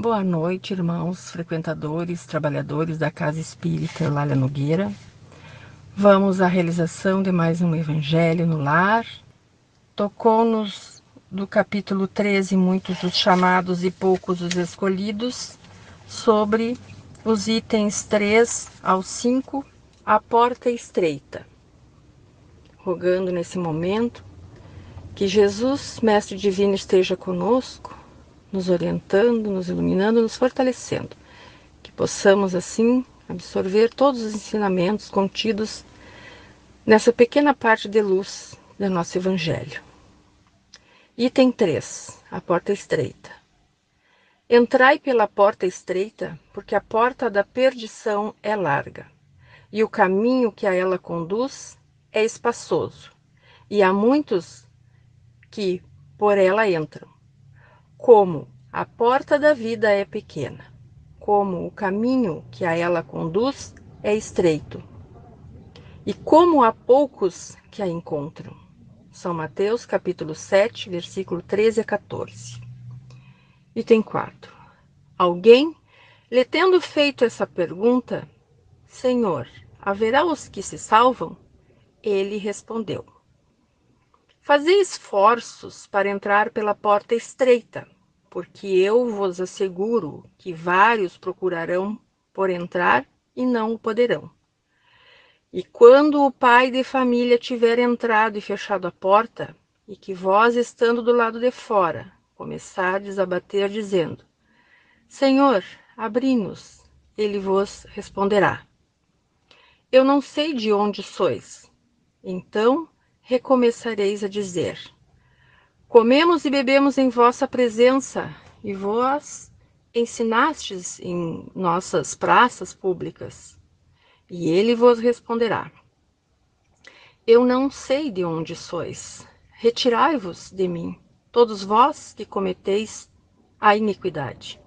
Boa noite, irmãos, frequentadores, trabalhadores da Casa Espírita Lália Nogueira. Vamos à realização de mais um Evangelho no Lar. Tocou-nos do capítulo 13, muitos os chamados e poucos os escolhidos, sobre os itens 3 ao 5, a porta estreita. Rogando nesse momento que Jesus, Mestre Divino, esteja conosco nos orientando, nos iluminando, nos fortalecendo. Que possamos, assim, absorver todos os ensinamentos contidos nessa pequena parte de luz do nosso Evangelho. Item 3: A porta estreita. Entrai pela porta estreita, porque a porta da perdição é larga, e o caminho que a ela conduz é espaçoso, e há muitos que por ela entram. Como a porta da vida é pequena, como o caminho que a ela conduz é estreito, e como há poucos que a encontram. São Mateus capítulo 7, versículo 13 a 14. Item 4. Alguém, lhe tendo feito essa pergunta, Senhor, haverá os que se salvam? Ele respondeu: Fazei esforços para entrar pela porta estreita, porque eu vos asseguro que vários procurarão por entrar e não o poderão. E quando o pai de família tiver entrado e fechado a porta, e que vós, estando do lado de fora, começardes a bater, dizendo: Senhor, abri-nos, ele vos responderá: Eu não sei de onde sois. Então recomeçareis a dizer: Comemos e bebemos em vossa presença, e vós ensinastes em nossas praças públicas. E ele vos responderá: Eu não sei de onde sois. Retirai-vos de mim, todos vós que cometeis a iniquidade.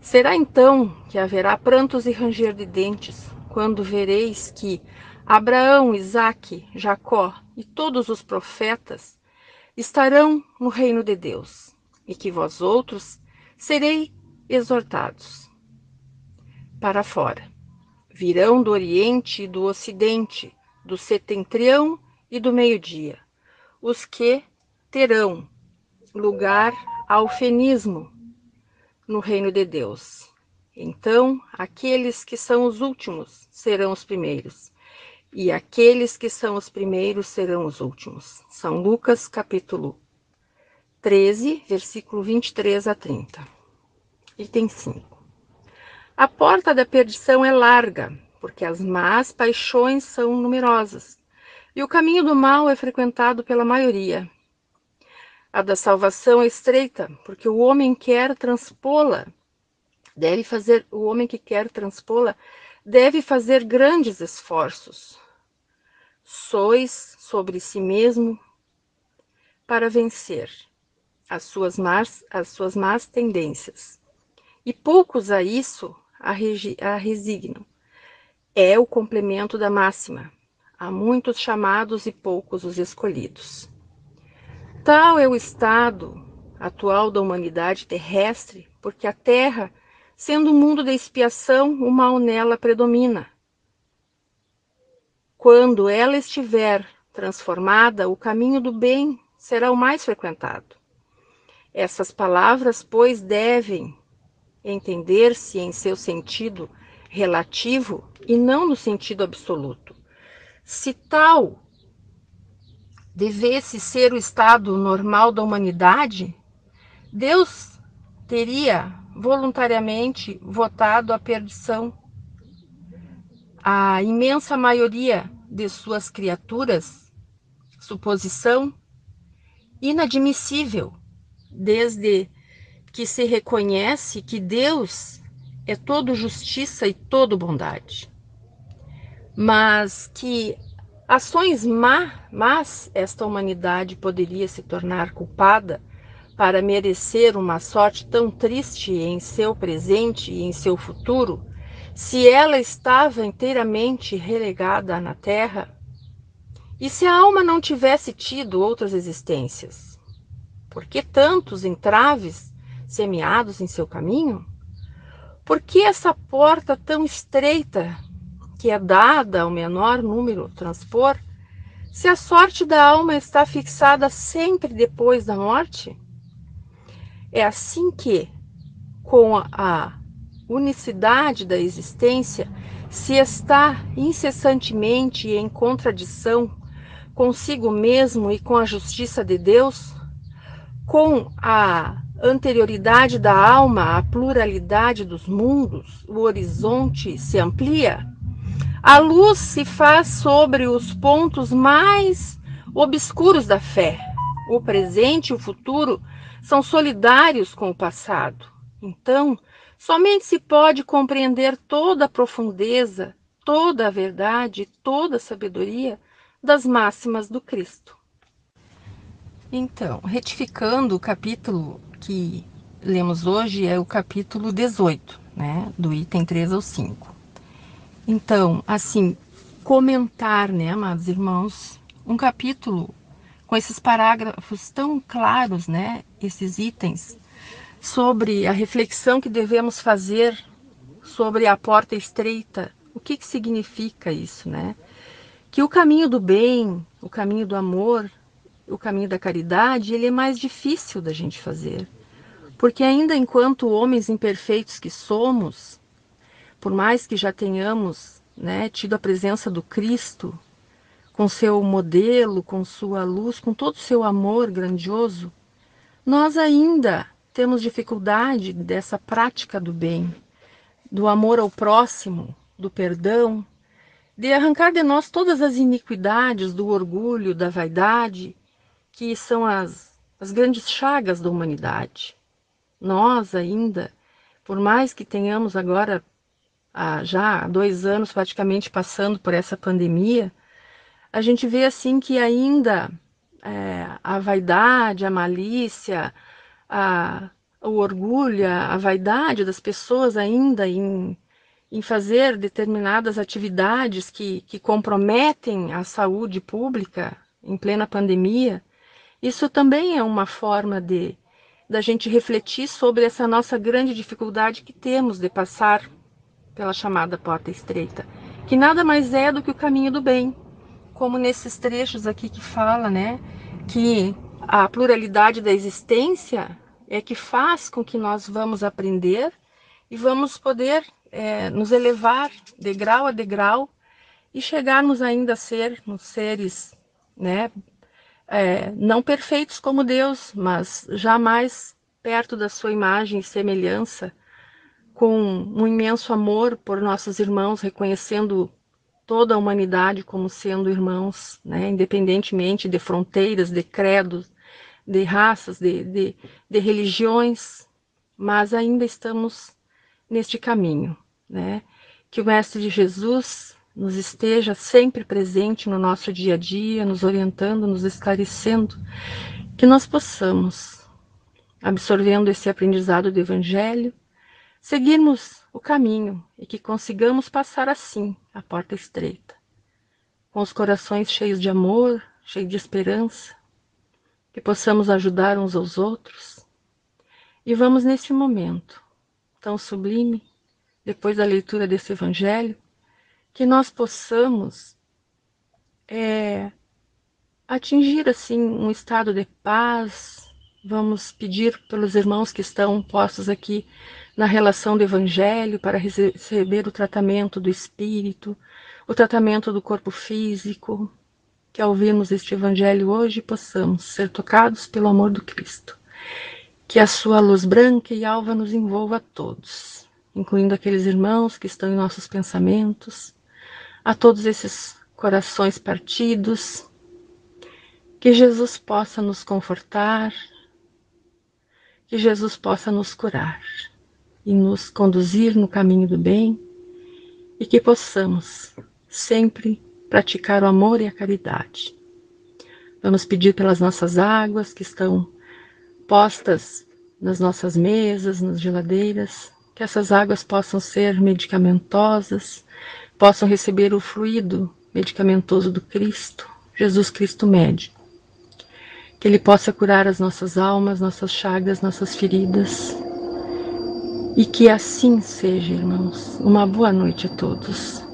Será então que haverá prantos e ranger de dentes, quando vereis que Abraão, Isaque, Jacó e todos os profetas estarão no reino de Deus, e que vós outros serei exortados para fora. Virão do Oriente e do Ocidente, do setentrião e do meio-dia, os que terão lugar ao fenismo no reino de Deus. Então, aqueles que são os últimos serão os primeiros, e aqueles que são os primeiros serão os últimos. São Lucas, capítulo 13, versículo 23 a 30. Item 5. A porta da perdição é larga, porque as más paixões são numerosas, e o caminho do mal é frequentado pela maioria. A da salvação é estreita, porque o homem quer transpô-la. Deve fazer o homem que quer transpô-la deve fazer grandes esforços. Sois sobre si mesmo para vencer as suas más, as suas más tendências. E poucos a isso a, a resignam. É o complemento da máxima. Há muitos chamados e poucos os escolhidos. Tal é o estado atual da humanidade terrestre, porque a Terra Sendo o mundo da expiação, o mal nela predomina. Quando ela estiver transformada, o caminho do bem será o mais frequentado. Essas palavras, pois, devem entender-se em seu sentido relativo e não no sentido absoluto. Se tal devesse ser o estado normal da humanidade, Deus teria voluntariamente votado a perdição. A imensa maioria de suas criaturas, suposição inadmissível, desde que se reconhece que Deus é todo justiça e todo bondade. Mas que ações má, mas esta humanidade poderia se tornar culpada para merecer uma sorte tão triste em seu presente e em seu futuro, se ela estava inteiramente relegada na terra? E se a alma não tivesse tido outras existências? Por que tantos entraves semeados em seu caminho? Por que essa porta tão estreita, que é dada ao menor número transpor, se a sorte da alma está fixada sempre depois da morte? É assim que, com a unicidade da existência, se está incessantemente em contradição consigo mesmo e com a justiça de Deus, com a anterioridade da alma à pluralidade dos mundos, o horizonte se amplia, a luz se faz sobre os pontos mais obscuros da fé. O presente e o futuro são solidários com o passado. Então, somente se pode compreender toda a profundeza, toda a verdade, toda a sabedoria das máximas do Cristo. Então, retificando o capítulo que lemos hoje é o capítulo 18, né, do item 3 ao 5. Então, assim, comentar, né, amados irmãos, um capítulo com esses parágrafos tão claros, né, esses itens, sobre a reflexão que devemos fazer sobre a porta estreita. O que, que significa isso, né? Que o caminho do bem, o caminho do amor, o caminho da caridade, ele é mais difícil da gente fazer. Porque ainda enquanto homens imperfeitos que somos, por mais que já tenhamos né, tido a presença do Cristo, com seu modelo, com sua luz, com todo o seu amor grandioso, nós ainda temos dificuldade dessa prática do bem, do amor ao próximo, do perdão, de arrancar de nós todas as iniquidades do orgulho, da vaidade, que são as, as grandes chagas da humanidade. Nós ainda, por mais que tenhamos agora há já dois anos praticamente passando por essa pandemia, a gente vê assim que ainda é, a vaidade, a malícia, a, o orgulho, a vaidade das pessoas ainda em, em fazer determinadas atividades que, que comprometem a saúde pública em plena pandemia, isso também é uma forma de da gente refletir sobre essa nossa grande dificuldade que temos de passar pela chamada porta estreita, que nada mais é do que o caminho do bem, como nesses trechos aqui que fala, né, que a pluralidade da existência é que faz com que nós vamos aprender e vamos poder é, nos elevar degrau a degrau e chegarmos ainda a ser nos seres, né, é, não perfeitos como Deus, mas jamais perto da sua imagem e semelhança, com um imenso amor por nossos irmãos, reconhecendo toda a humanidade como sendo irmãos, né, independentemente de fronteiras, de credos, de raças, de, de, de religiões, mas ainda estamos neste caminho, né? Que o Mestre Jesus nos esteja sempre presente no nosso dia a dia, nos orientando, nos esclarecendo, que nós possamos, absorvendo esse aprendizado do Evangelho, seguirmos o caminho e que consigamos passar assim a porta estreita, com os corações cheios de amor, cheios de esperança, que possamos ajudar uns aos outros. E vamos neste momento tão sublime, depois da leitura desse Evangelho, que nós possamos é, atingir assim um estado de paz. Vamos pedir pelos irmãos que estão postos aqui na relação do Evangelho para receber o tratamento do espírito, o tratamento do corpo físico, que ao ouvirmos este Evangelho hoje possamos ser tocados pelo amor do Cristo. Que a sua luz branca e alva nos envolva a todos, incluindo aqueles irmãos que estão em nossos pensamentos, a todos esses corações partidos, que Jesus possa nos confortar, que Jesus possa nos curar e nos conduzir no caminho do bem e que possamos sempre praticar o amor e a caridade. Vamos pedir pelas nossas águas que estão postas nas nossas mesas, nas geladeiras, que essas águas possam ser medicamentosas, possam receber o fluido medicamentoso do Cristo, Jesus Cristo médico. que Ele possa curar as nossas almas, nossas chagas, nossas feridas. E que assim seja, irmãos. Uma boa noite a todos.